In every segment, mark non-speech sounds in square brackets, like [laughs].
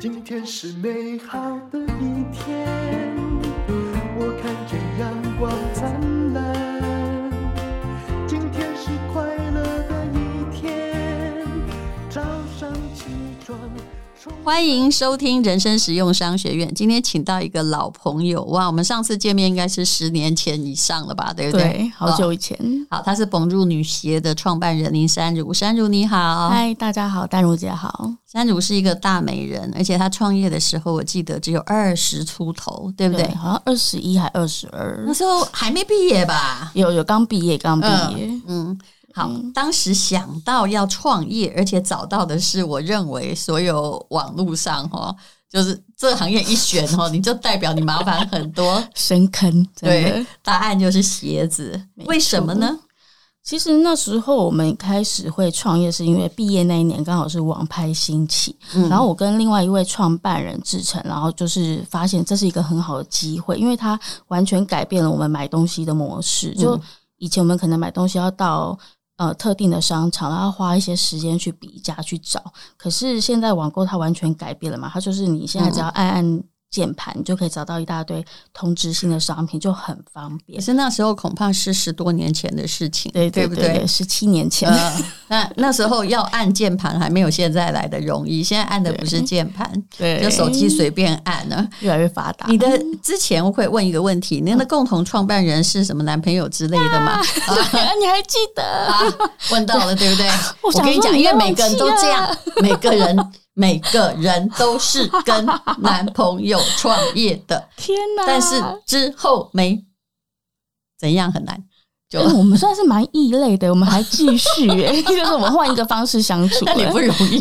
今天是美好的一天，欢迎收听人生实用商学院。今天请到一个老朋友哇，我们上次见面应该是十年前以上了吧，对不对？对，好久以前。哦、好，她是蹦入女鞋的创办人林珊如，珊如你好，嗨，大家好，丹如姐好。珊如是一个大美人，而且她创业的时候，我记得只有二十出头，对不对？对好像二十一还二十二，那时候还没毕业吧？有有刚毕业，刚毕业，嗯。嗯好，当时想到要创业，而且找到的是我认为所有网络上哈，就是这个行业一选哈，[laughs] 你就代表你麻烦很多深坑。对，答案就是鞋子。为什么呢？其实那时候我们开始会创业，是因为毕业那一年刚好是网拍兴起，嗯，然后我跟另外一位创办人志成，然后就是发现这是一个很好的机会，因为它完全改变了我们买东西的模式。就以前我们可能买东西要到。呃，特定的商场，然后花一些时间去比价去找。可是现在网购它完全改变了嘛？它就是你现在只要按按键盘，你就可以找到一大堆通知性的商品，就很方便。可是那时候恐怕是十多年前的事情，对对，对，对不对？十七年前。呃、那那时候要按键盘还没有现在来的容易，现在按的不是键盘，对，就手机随便按了，越来越发达。你的之前我会问一个问题：您的共同创办人是什么男朋友之类的吗？啊啊、你还记得、啊？问到了，对不对？[laughs] 我，我跟你讲，因为每个人都这样，每个人每个人都是跟男朋友创业的。[laughs] 天哪！但是之后没怎样很难。就我们算是蛮异类的，我们还继续耶，[laughs] 就是我们换一个方式相处，那也不容易。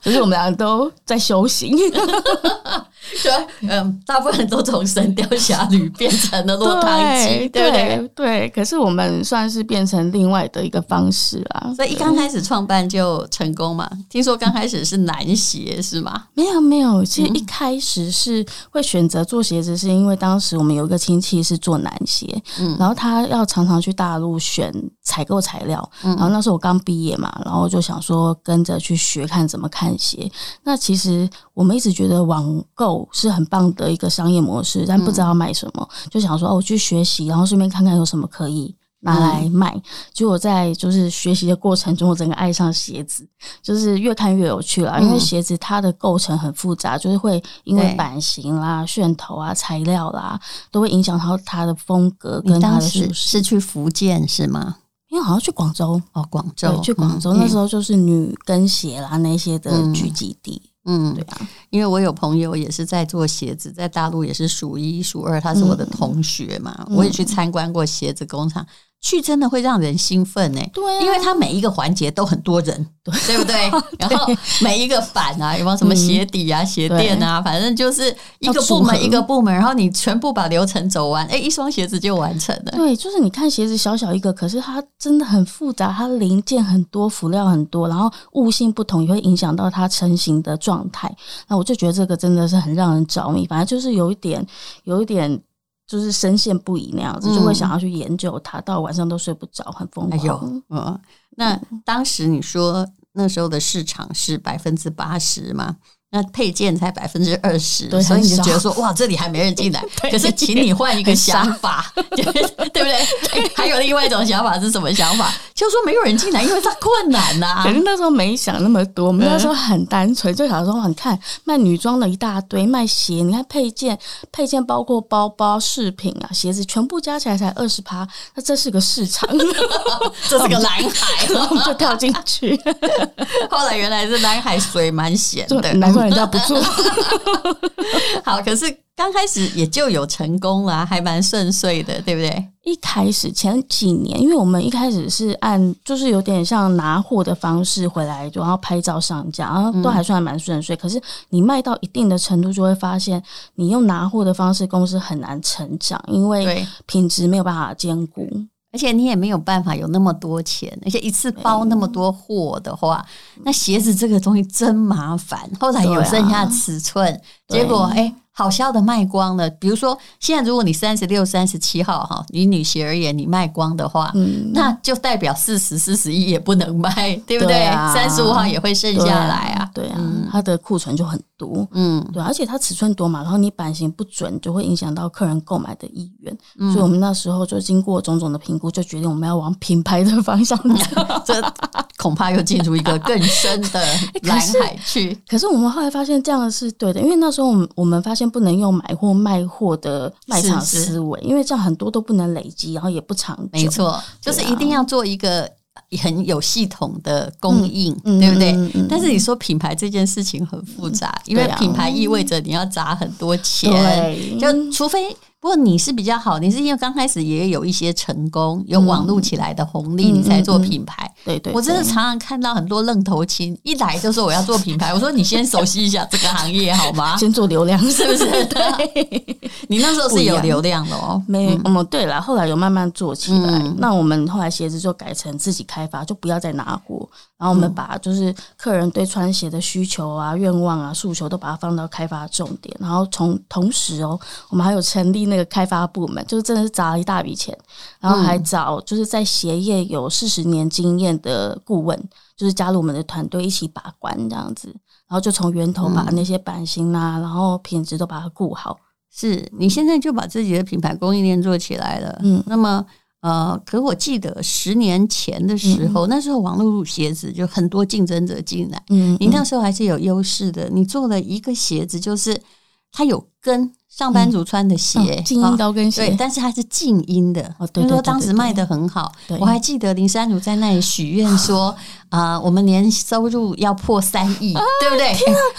就是我们两个都在修行，[laughs] 对，嗯，大部分都从《神雕侠侣》变成了落汤鸡，对不对？对，对，可是我们算是变成另外的一个方式啦。所以一刚开始创办就成功嘛？听说刚开始是男鞋是吗？[laughs] 没有没有，其实一开始是会选择做鞋子，是因为当时我们有一个亲戚是做男鞋，嗯，然后他要常常去。去大陆选采购材料，然后那时候我刚毕业嘛，然后就想说跟着去学看怎么看鞋。那其实我们一直觉得网购是很棒的一个商业模式，但不知道买什么，就想说哦，我去学习，然后顺便看看有什么可以。拿来卖，结果在就是学习的过程中，我整个爱上鞋子，就是越看越有趣了。因为鞋子它的构成很复杂，就是会因为版型啦、楦头啊、材料啦，都会影响到它的风格跟它的舒适。是去福建是吗？因为好像去广州哦，广州去广州那时候就是女跟鞋啦那些的聚集地。嗯，对啊，因为我有朋友也是在做鞋子，在大陆也是数一数二，他是我的同学嘛，我也去参观过鞋子工厂。去真的会让人兴奋呢、欸，对、啊，因为它每一个环节都很多人，对，对不对？[laughs] 然后每一个版啊，有没有什么鞋底啊、嗯、鞋垫啊，反正就是一个部门一个部门，然后你全部把流程走完，哎，一双鞋子就完成了。对，就是你看鞋子小小一个，可是它真的很复杂，它零件很多，辅料很多，然后物性不同也会影响到它成型的状态。那我就觉得这个真的是很让人着迷，反正就是有一点，有一点。就是深陷不已那样子，就会想要去研究它，到晚上都睡不着，很疯狂。哎呦，嗯，那当时你说那时候的市场是百分之八十吗？那配件才百分之二十，所以你就觉得说哇，这里还没人进来。[laughs] 可是，请你换一个想法，[laughs] 对不对？还有另外一种想法是什么想法？就是说没有人进来，因为它困难呐、啊。可是那时候没想那么多，我们那时候很单纯，就想说，你看卖女装的一大堆，卖鞋，你看配件，配件包括包包、饰品啊、鞋子，全部加起来才二十趴，那这是个市场，[laughs] 这是个蓝海，我们就跳进去。后来原来是蓝海水蛮咸的。人家不做 [laughs] 好，可是刚开始也就有成功了，还蛮顺遂的，对不对？一开始前几年，因为我们一开始是按就是有点像拿货的方式回来，然后拍照上架，然后都还算蛮顺遂。可是你卖到一定的程度，就会发现你用拿货的方式，公司很难成长，因为品质没有办法兼顾。而且你也没有办法有那么多钱，而且一次包那么多货的话，那鞋子这个东西真麻烦。后来有剩下尺寸，结果哎。好笑的卖光了。比如说，现在如果你三十六、三十七号哈，以女鞋而言，你卖光的话，嗯，那就代表四十、四十一也不能卖，[laughs] 对不对？三十五号也会剩下来啊，对啊，它的库存就很多，嗯，对，而且它尺寸多嘛，然后你版型不准，就会影响到客人购买的意愿。所以我们那时候就经过种种的评估，就决定我们要往品牌的方向走，[laughs] 这恐怕又进入一个更深的 [laughs] 蓝海去。可是我们后来发现这样是对的，因为那时候我们我们发现不能用买货卖货的卖场思维，因为这样很多都不能累积，然后也不长久。没错，就是一定要做一个很有系统的供应，对不对？但是你说品牌这件事情很复杂，因为品牌意味着你要砸很多钱，就除非。不过你是比较好，你是因为刚开始也有一些成功，有网络起来的红利，你才做品牌。对对，我真的常常看到很多愣头青一来就说我要做品牌，我说你先熟悉一下这个行业好吗？[laughs] 先做流量 [laughs] 是不是？[laughs] 对，你那时候是有流量的哦。没，嗯，对了，后来有慢慢做起来。那我们后来鞋子就改成自己开发，就不要再拿货，然后我们把就是客人对穿鞋的需求啊、愿望啊、诉求都把它放到开发重点，然后从同时哦，我们还有成立。那个开发部门就是真的是砸了一大笔钱，然后还找就是在鞋业有四十年经验的顾问，就是加入我们的团队一起把关这样子，然后就从源头把那些版型啊，然后品质都把它顾好。是你现在就把自己的品牌供应链做起来了，嗯，那么呃，可我记得十年前的时候，那时候网络鞋子就很多竞争者进来，嗯，你那时候还是有优势的，你做了一个鞋子，就是它有跟。上班族穿的鞋，静音高跟鞋，对，但是它是静音的。哦，对，说当时卖的很好。我还记得林珊如在那里许愿 [laughs] 说：“啊，我们年收入要破三亿，对不对？”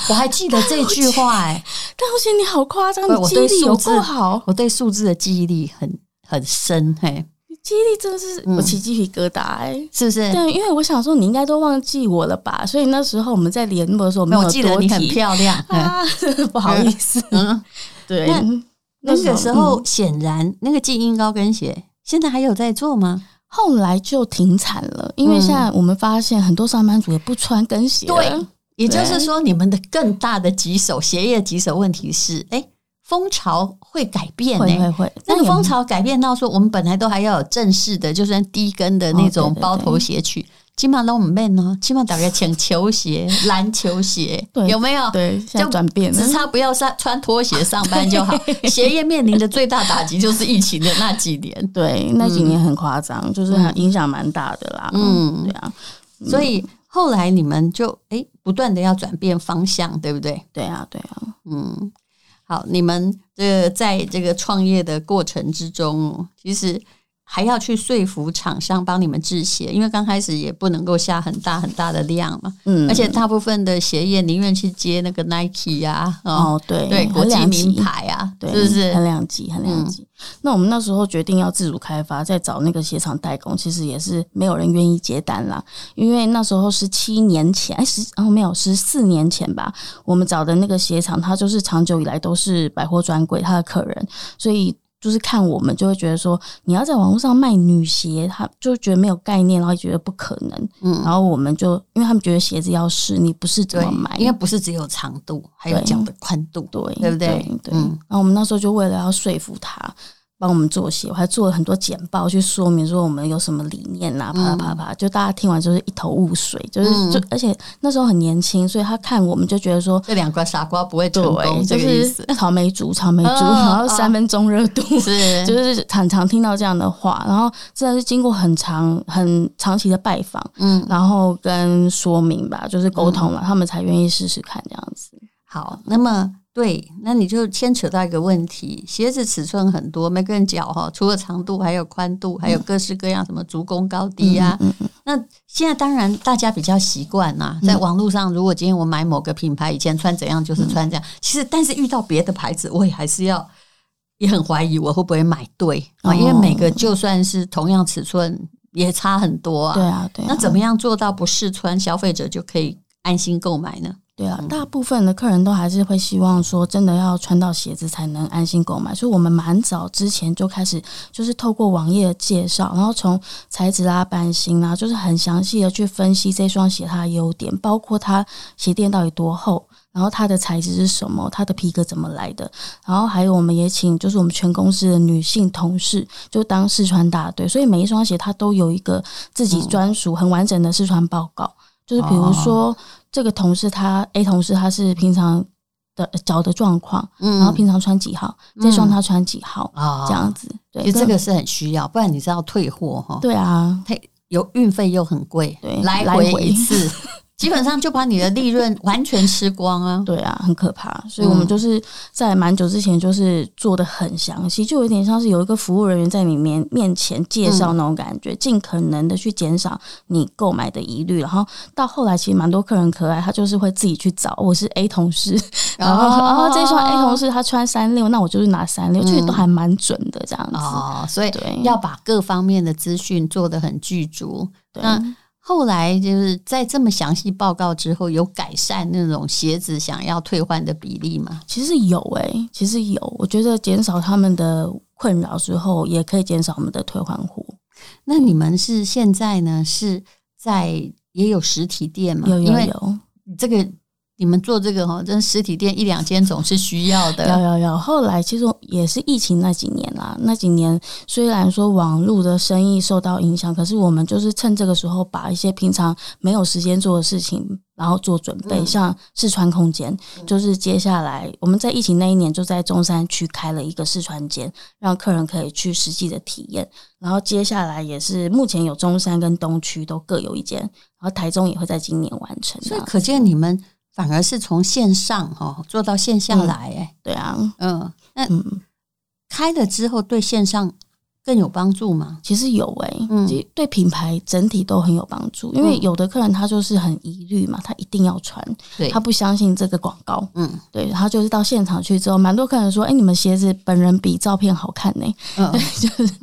我还记得这句话。哎，但我觉得你好夸张，你记忆力有够好。我对数字的记忆力很很深，嘿。记忆力真的是我起鸡皮疙瘩哎，是不是？对，因为我想说你应该都忘记我了吧，所以那时候我们在联络的时候，没有记得你很漂亮 [laughs] 啊，不好意思。嗯，对。那那个时候显然那个静音高跟鞋现在还有在做吗？后来就停产了，因为现在我们发现很多上班族也不穿跟鞋。对，也就是说你们的更大的棘手鞋业棘手问题是，哎。风潮会改变会会会。那个风潮改变到说，我们本来都还要有正式的，就算低跟的那种包头鞋去，起码都我们变呢，起码大概请球鞋、篮球鞋，[laughs] 对有没有？对，现在转变了，只差不要上穿拖鞋上班就好。鞋 [laughs] 业面临的最大打击就是疫情的那几年，[laughs] 对，那几年很夸张，嗯、就是影响蛮大的啦。嗯，对啊，所以后来你们就哎、欸，不断的要转变方向，对不对？对啊，对啊，嗯。好，你们这个在这个创业的过程之中，其实还要去说服厂商帮你们制鞋，因为刚开始也不能够下很大很大的量嘛。嗯，而且大部分的鞋业宁愿去接那个 Nike 呀，哦，对对，国际名牌啊，对，是不是很两极，很两极。那我们那时候决定要自主开发，再找那个鞋厂代工，其实也是没有人愿意接单啦。因为那时候十七年前，哎十哦没有十四年前吧，我们找的那个鞋厂，它就是长久以来都是百货专柜它的客人，所以就是看我们就会觉得说，你要在网络上卖女鞋，他就觉得没有概念，然后觉得不可能。嗯，然后我们就因为他们觉得鞋子要试，你不是怎么买，因为不是只有长度，还有脚的宽度，对对不对？对，然后我们那时候就为了要说服他。帮我们做鞋，我还做了很多简报去说明说我们有什么理念呐，啪啪啪，就大家听完就是一头雾水，就是就而且那时候很年轻，所以他看我们就觉得说这两个傻瓜不会成功，就是草莓族，草莓族，[laughs] 然后三分钟热度，是。[laughs] 就是常常听到这样的话，然后真的是经过很长很长期的拜访，嗯，然后跟说明吧，就是沟通了，他们才愿意试试看这样子。好，那么。对，那你就牵扯到一个问题，鞋子尺寸很多，每个人脚哈，除了长度，还有宽度，还有各式各样什么足弓高低呀、啊。嗯嗯嗯、那现在当然大家比较习惯呐，在网络上，如果今天我买某个品牌，以前穿怎样就是穿这样。其实，但是遇到别的牌子，我也还是要也很怀疑我会不会买对啊，因为每个就算是同样尺寸，也差很多啊。对啊，对啊。那怎么样做到不试穿，消费者就可以安心购买呢？对啊，大部分的客人都还是会希望说，真的要穿到鞋子才能安心购买，所以我们蛮早之前就开始，就是透过网页的介绍，然后从材质啊、版型啊，就是很详细的去分析这双鞋它的优点，包括它鞋垫到底多厚，然后它的材质是什么，它的皮革怎么来的，然后还有我们也请就是我们全公司的女性同事就当试穿大队，所以每一双鞋它都有一个自己专属很完整的试穿报告，就是比如说。这个同事他 A 同事他是平常的脚的状况，嗯，然后平常穿几号，嗯、这双他穿几号啊，这样子，对，这个是很需要，不然你是要退货哈，对啊，退有运费又很贵，对，来回。一次。[laughs] 基本上就把你的利润完全吃光啊！对啊，很可怕。所以我们就是在蛮久之前就是做的很详细，就有点像是有一个服务人员在你面面前介绍那种感觉，尽可能的去减少你购买的疑虑。然后到后来，其实蛮多客人可爱，他就是会自己去找。我是 A 同事，[laughs] 然后然后这双 A 同事他穿三六，那我就是拿三六，其实都还蛮准的这样子。哦，所以要把各方面的资讯做的很具足。对。后来就是在这么详细报告之后，有改善那种鞋子想要退换的比例吗？其实有诶、欸，其实有。我觉得减少他们的困扰之后，也可以减少我们的退换户。那你们是现在呢？是在也有实体店吗？有有有，这个。你们做这个哈，真实体店一两间总是需要的。有有有，后来其实也是疫情那几年啦。那几年虽然说网络的生意受到影响，可是我们就是趁这个时候把一些平常没有时间做的事情，然后做准备。像试穿空间，就是接下来我们在疫情那一年就在中山区开了一个试穿间，让客人可以去实际的体验。然后接下来也是目前有中山跟东区都各有一间，然后台中也会在今年完成。所以可见你们。反而是从线上哈做到线下来，哎、嗯，对啊，嗯，那开了之后对线上。更有帮助吗？其实有诶、欸，嗯，对品牌整体都很有帮助。因为有的客人他就是很疑虑嘛，他一定要穿，对，他不相信这个广告，嗯，对，他就是到现场去之后，蛮多客人说，哎、欸，你们鞋子本人比照片好看呢、欸，嗯，对，就是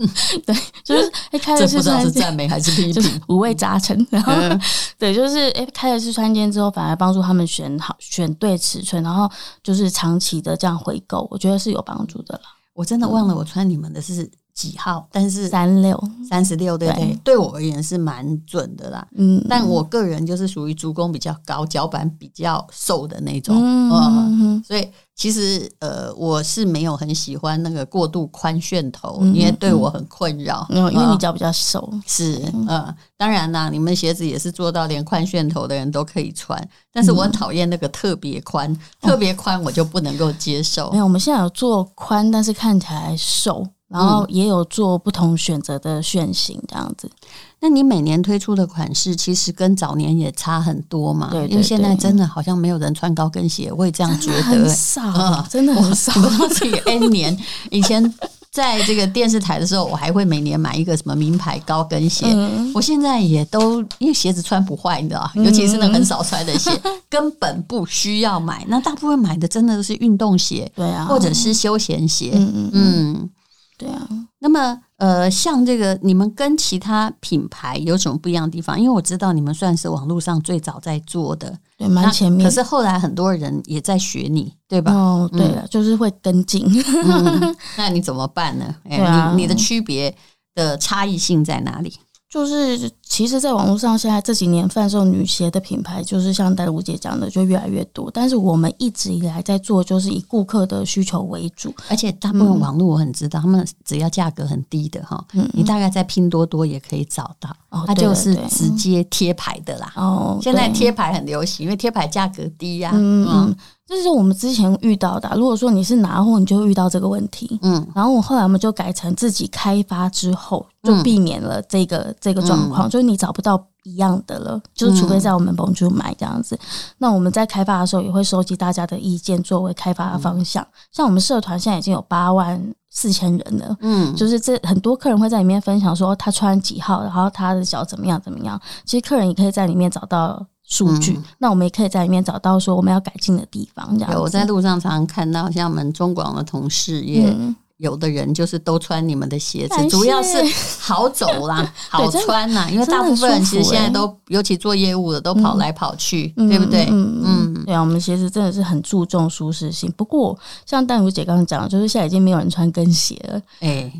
对，就是哎，开了是穿赞美还是批评？[laughs] 五味杂陈。然后，嗯、[laughs] 对，就是哎，开了试穿间之后，反而帮助他们选好、选对尺寸，然后就是长期的这样回购，我觉得是有帮助的了。我真的忘了我穿你们的是。几号？但是三六三十六，对不对？对，对我而言是蛮准的啦。嗯，但我个人就是属于足弓比较高、脚板比较瘦的那种。嗯，嗯，所以。其实，呃，我是没有很喜欢那个过度宽楦头，因为对我很困扰。嗯，因为你脚比较瘦。是，嗯，当然啦，你们鞋子也是做到连宽楦头的人都可以穿，但是我很讨厌那个特别宽，特别宽我就不能够接受。没有，我们现在有做宽，但是看起来瘦，然后也有做不同选择的楦型这样子。那你每年推出的款式，其实跟早年也差很多嘛？对，因为现在真的好像没有人穿高跟鞋，我也这样觉得。很少，嗯、真的很少。我自己 N 年以前在这个电视台的时候，我还会每年买一个什么名牌高跟鞋。嗯、我现在也都因为鞋子穿不坏，你知道，尤其是那很少穿的鞋，嗯、根本不需要买。那大部分买的真的都是运动鞋，对啊，或者是休闲鞋。嗯嗯，嗯，对啊。那么。呃，像这个，你们跟其他品牌有什么不一样的地方？因为我知道你们算是网络上最早在做的，对，蛮前面。可是后来很多人也在学你，对吧？哦，对了，嗯、就是会跟进、嗯。[laughs] 那你怎么办呢？哎、啊，你你的区别的差异性在哪里？就是，其实，在网络上，现在这几年贩售女鞋的品牌，就是像戴如姐讲的，就越来越多。但是我们一直以来在做，就是以顾客的需求为主，而且大部分网络我很知道，嗯、他们只要价格很低的哈，嗯、你大概在拼多多也可以找到，哦、它就是直接贴牌的啦。哦，现在贴牌很流行，因为贴牌价格低呀、啊。嗯。嗯这是我们之前遇到的啊。如果说你是拿货，你就遇到这个问题。嗯，然后我后来我们就改成自己开发之后，就避免了这个、嗯、这个状况，就是你找不到一样的了，就是除非在我们 Bonjour 买这样子。嗯、那我们在开发的时候也会收集大家的意见，作为开发的方向。嗯、像我们社团现在已经有八万四千人了，嗯，就是这很多客人会在里面分享说他穿几号，然后他的脚怎么样怎么样。其实客人也可以在里面找到。数据，嗯、那我们也可以在里面找到说我们要改进的地方。这样，我在路上常常看到，像我们中广的同事也有的人就是都穿你们的鞋子，主要是好走啦，[laughs] 好穿呐。因为大部分人其实现在都，尤其做业务的，都跑来跑去，对不对？嗯嗯，对啊，我们鞋子真的是很注重舒适性。不过，像淡如姐刚刚讲的，就是现在已经没有人穿跟鞋了，哎。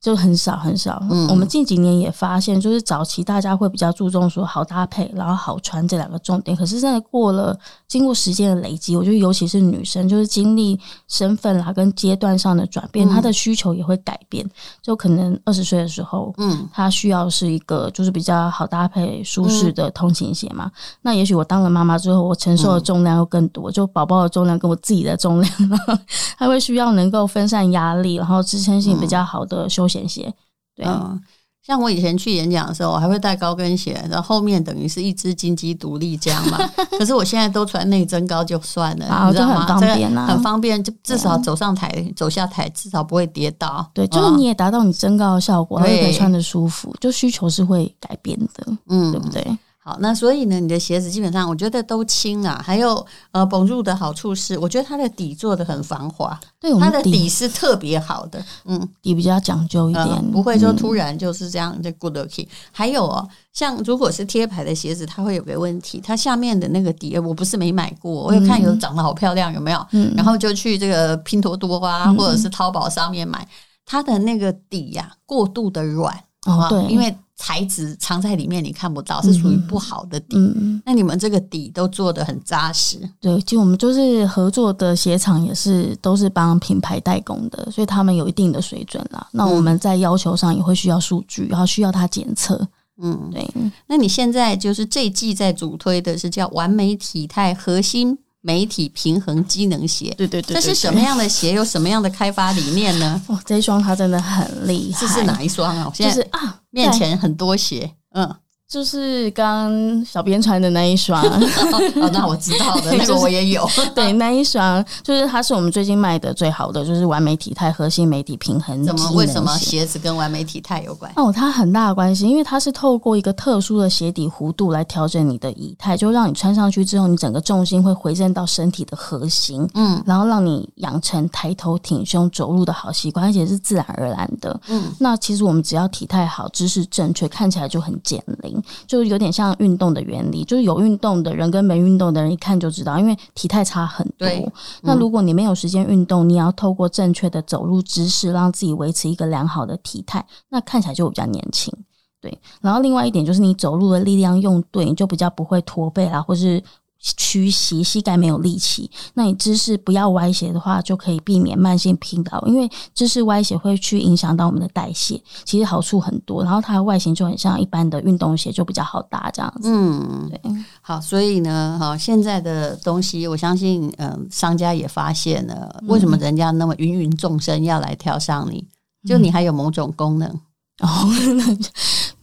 就很少很少，嗯，我们近几年也发现，就是早期大家会比较注重说好搭配，然后好穿这两个重点。可是现在过了经过时间的累积，我觉得尤其是女生，就是经历身份啦跟阶段上的转变，她的需求也会改变。就可能二十岁的时候，嗯，她需要是一个就是比较好搭配、舒适的通勤鞋嘛。那也许我当了妈妈之后，我承受的重量又更多，就宝宝的重量跟我自己的重量，[laughs] 她会需要能够分散压力，然后支撑性比较好的休闲鞋，对、嗯，像我以前去演讲的时候，我还会带高跟鞋，然后后面等于是一只金鸡独立这样嘛。[laughs] 可是我现在都穿内增高就算了，啊、你知道吗？很方便、啊、很方便，就至少走上台、啊、走下台，至少不会跌倒。对，就是你也达到你增高的效果，还可以穿的舒服，就需求是会改变的，嗯，对不对？好，那所以呢，你的鞋子基本上我觉得都轻啊。还有呃，Bonjour 的好处是，我觉得它的底做的很防滑，对，它的底是特别好的，嗯，底比较讲究一点，呃、不会说突然就是这样就 good looking。还有哦，像如果是贴牌的鞋子，它会有个问题，它下面的那个底，我不是没买过，我有看有长得好漂亮，有没有？嗯，然后就去这个拼多多啊，或者是淘宝上面买，它的那个底呀、啊，过度的软，哦，对，因为。材质藏在里面，你看不到，是属于不好的底。嗯，那你们这个底都做得很扎实。对，就我们就是合作的鞋厂，也是都是帮品牌代工的，所以他们有一定的水准啦。那我们在要求上也会需要数据，然后需要它检测。嗯，对。那你现在就是这一季在主推的是叫完美体态核心。美体平衡机能鞋，对对对，这是什么样的鞋？有什么样的开发理念呢？[laughs] 哦，这一双它真的很厉害。这是哪一双啊？就是啊，面前很多鞋，嗯。就是刚小编穿的那一双 [laughs] 哦，那我知道的，[laughs] 那个我也有。[laughs] 对，那一双就是它是我们最近卖的最好的，就是完美体态核心美体平衡。怎么？为什么鞋子跟完美体态有关？哦，它很大的关系，因为它是透过一个特殊的鞋底弧度来调整你的仪态，就让你穿上去之后，你整个重心会回正到身体的核心，嗯，然后让你养成抬头挺胸走路的好习惯，而且是自然而然的。嗯，那其实我们只要体态好，姿势正确，看起来就很减龄。就有点像运动的原理，就是有运动的人跟没运动的人一看就知道，因为体态差很多。对，那如果你没有时间运动，你要透过正确的走路姿势，让自己维持一个良好的体态，那看起来就比较年轻。对，然后另外一点就是你走路的力量用对，你就比较不会驼背啦，或是。屈膝，膝盖没有力气，那你姿势不要歪斜的话，就可以避免慢性疲劳。因为姿势歪斜会去影响到我们的代谢，其实好处很多。然后它的外形就很像一般的运动鞋，就比较好搭这样子。嗯，对。好，所以呢，哈，现在的东西，我相信，嗯，商家也发现了，为什么人家那么芸芸众生要来挑上你？就你还有某种功能 [laughs] 哦，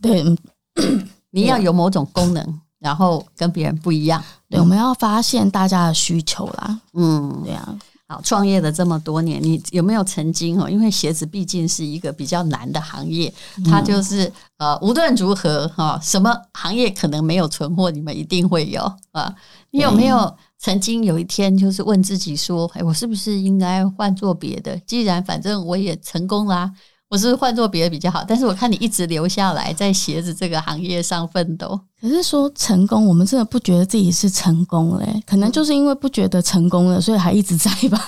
对，你要有某种功能。然后跟别人不一样，对，我们要发现大家的需求啦。嗯，对啊。好，创业了这么多年，你有没有曾经哦？因为鞋子毕竟是一个比较难的行业，它就是呃，无论如何哈，什么行业可能没有存货，你们一定会有啊。你有没有曾经有一天就是问自己说，哎，我是不是应该换做别的？既然反正我也成功啦。我是换做别的比较好，但是我看你一直留下来在鞋子这个行业上奋斗。可是说成功，我们真的不觉得自己是成功嘞，可能就是因为不觉得成功了，所以还一直在吧。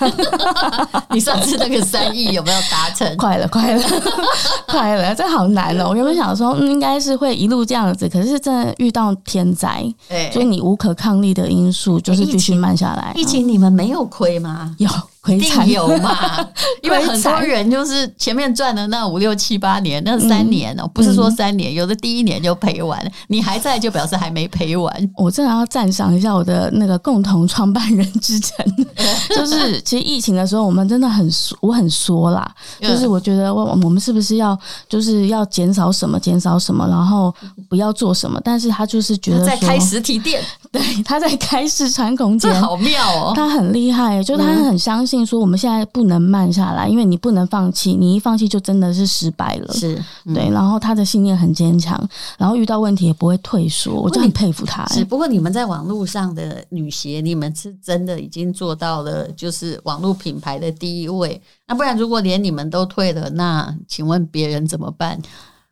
[laughs] 你上次那个三亿有没有达成？快了，快了，[laughs] 快了，这好难哦。我原本想说，嗯，应该是会一路这样子，可是真的遇到天灾，对，所以你无可抗力的因素就是继续慢下来。疫情你们没有亏吗？有。一定有嘛？[laughs] 因为很多人就是前面赚的那五六七八年，那三年哦、喔，嗯、不是说三年，有的第一年就赔完，你还在就表示还没赔完。我真的要赞赏一下我的那个共同创办人之城，[laughs] 就是其实疫情的时候，我们真的很我很说啦，就是我觉得我我们是不是要就是要减少什么减少什么，然后不要做什么，但是他就是觉得在开实体店，对，他在开试穿空间，好妙哦！他很厉害，就他很相信说我们现在不能慢下来，嗯、因为你不能放弃，你一放弃就真的是失败了。是、嗯、对，然后他的信念很坚强，然后遇到问题也不会退缩，我就很佩服他。只，不过你们在网络上的女鞋，你们是真的已经做到了，就是网络品牌的第一位。那不然，如果连你们都退了，那请问别人怎么办？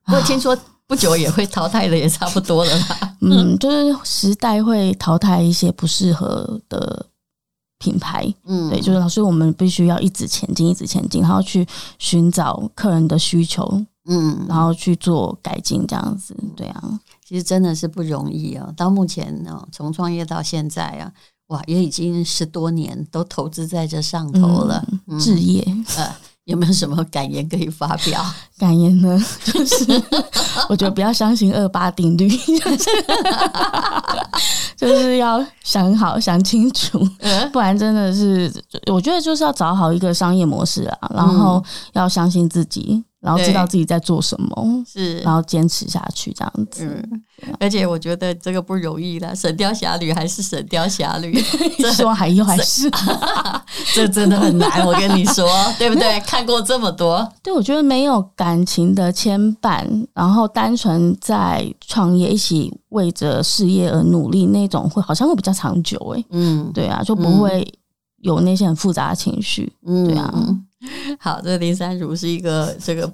我听说。不久也会淘汰的，也差不多了吧？[laughs] 嗯，就是时代会淘汰一些不适合的品牌。嗯，对，就是老师，我们必须要一直前进，一直前进，然后去寻找客人的需求，嗯，然后去做改进，这样子。对啊，其实真的是不容易啊。到目前呢，从创业到现在啊，哇，也已经十多年都投资在这上头了，嗯、置业。呃有没有什么感言可以发表？[laughs] 感言呢，就是我觉得不要相信二八定律，[laughs] 就是要想好、想清楚，不然真的是，我觉得就是要找好一个商业模式啊，然后要相信自己。然后知道自己在做什么，是，然后坚持下去这样子。嗯，而且我觉得这个不容易的，《神雕侠侣》还是《神雕侠侣》，希望还有还是，[laughs] 这真的很难。我跟你说，[laughs] 对不对？看过这么多，对，我觉得没有感情的牵绊，然后单纯在创业，一起为着事业而努力，那种会好像会比较长久。哎，嗯，对啊，就不会有那些很复杂的情绪。嗯，对啊。[laughs] 好，这个林珊如是一个这个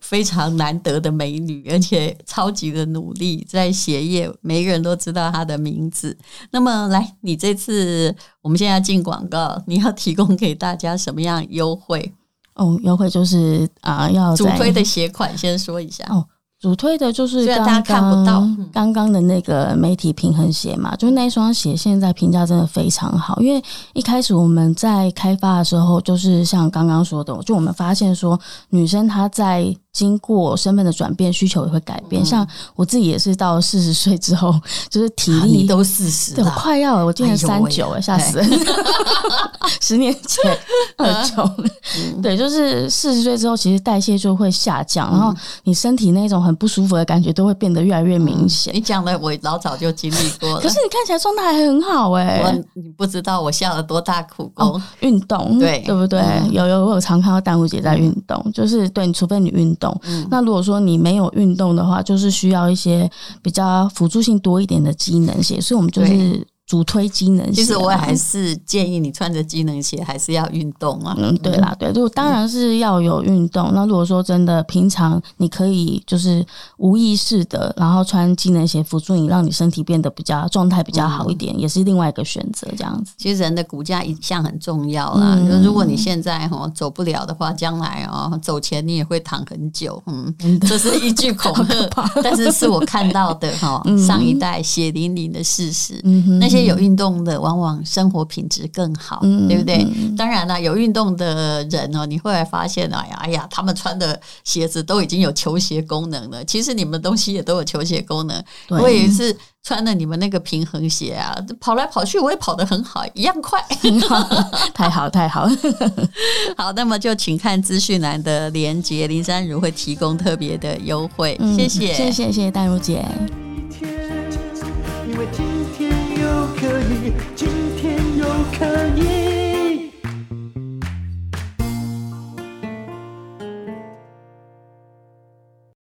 非常难得的美女，而且超级的努力，在鞋业，每个人都知道她的名字。那么，来，你这次我们现在要进广告，你要提供给大家什么样优惠？哦，优惠就是啊、呃，要主推的鞋款，先说一下哦。主推的就是刚刚大家看不到刚刚的那个媒体平衡鞋嘛，就是那双鞋现在评价真的非常好。因为一开始我们在开发的时候，就是像刚刚说的，就我们发现说女生她在。经过身份的转变，需求也会改变。像我自己也是到四十岁之后，[laughs] 就是体力、啊、都四十，对，我快要了，我今年三九了，吓死人！[laughs] 十年前二九，嗯、[laughs] 对，就是四十岁之后，其实代谢就会下降，嗯、然后你身体那种很不舒服的感觉都会变得越来越明显。你讲的我老早就经历过了，可是你看起来状态还很好哎、欸，你不知道我下了多大苦功，运、哦、动，对，对不对？嗯、有有，我有常看到淡如姐在运动，嗯、就是对，你除非你运动。嗯、那如果说你没有运动的话，就是需要一些比较辅助性多一点的机能鞋，所以我们就是。主推机能鞋，其实我还是建议你穿着机能鞋还是要运动啊。嗯，对啦，对，就当然是要有运动。那如果说真的平常你可以就是无意识的，然后穿机能鞋辅助你，让你身体变得比较状态比较好一点，嗯、也是另外一个选择。这样子，其实人的骨架一向很重要啦。嗯、如果你现在哈走不了的话，将来哦走前你也会躺很久。嗯，这是一句恐吓，[laughs] 但是是我看到的哈 [laughs] 上一代血淋淋的事实。嗯，那些。有运动的，往往生活品质更好，嗯、对不对？嗯、当然了，有运动的人哦，你会来发现，哎呀，哎呀，他们穿的鞋子都已经有球鞋功能了。其实你们东西也都有球鞋功能。对我也是穿了你们那个平衡鞋啊，跑来跑去，我也跑得很好，一样快。[laughs] 太好，太好，[laughs] 好。那么就请看资讯栏的连接，林珊如会提供特别的优惠。嗯、谢谢，谢谢，谢谢淡如姐。可以今天又可以。